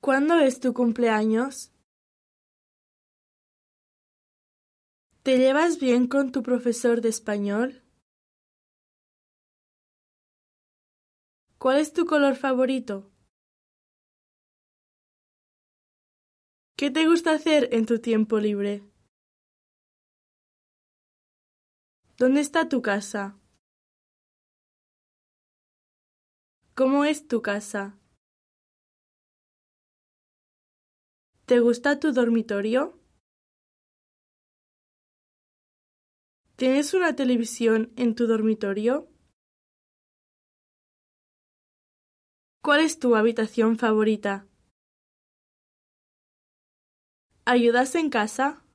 ¿Cuándo es tu cumpleaños? ¿Te llevas bien con tu profesor de español? ¿Cuál es tu color favorito? ¿Qué te gusta hacer en tu tiempo libre? ¿Dónde está tu casa? ¿Cómo es tu casa? ¿Te gusta tu dormitorio? ¿Tienes una televisión en tu dormitorio? ¿Cuál es tu habitación favorita? ¿Ayudas en casa?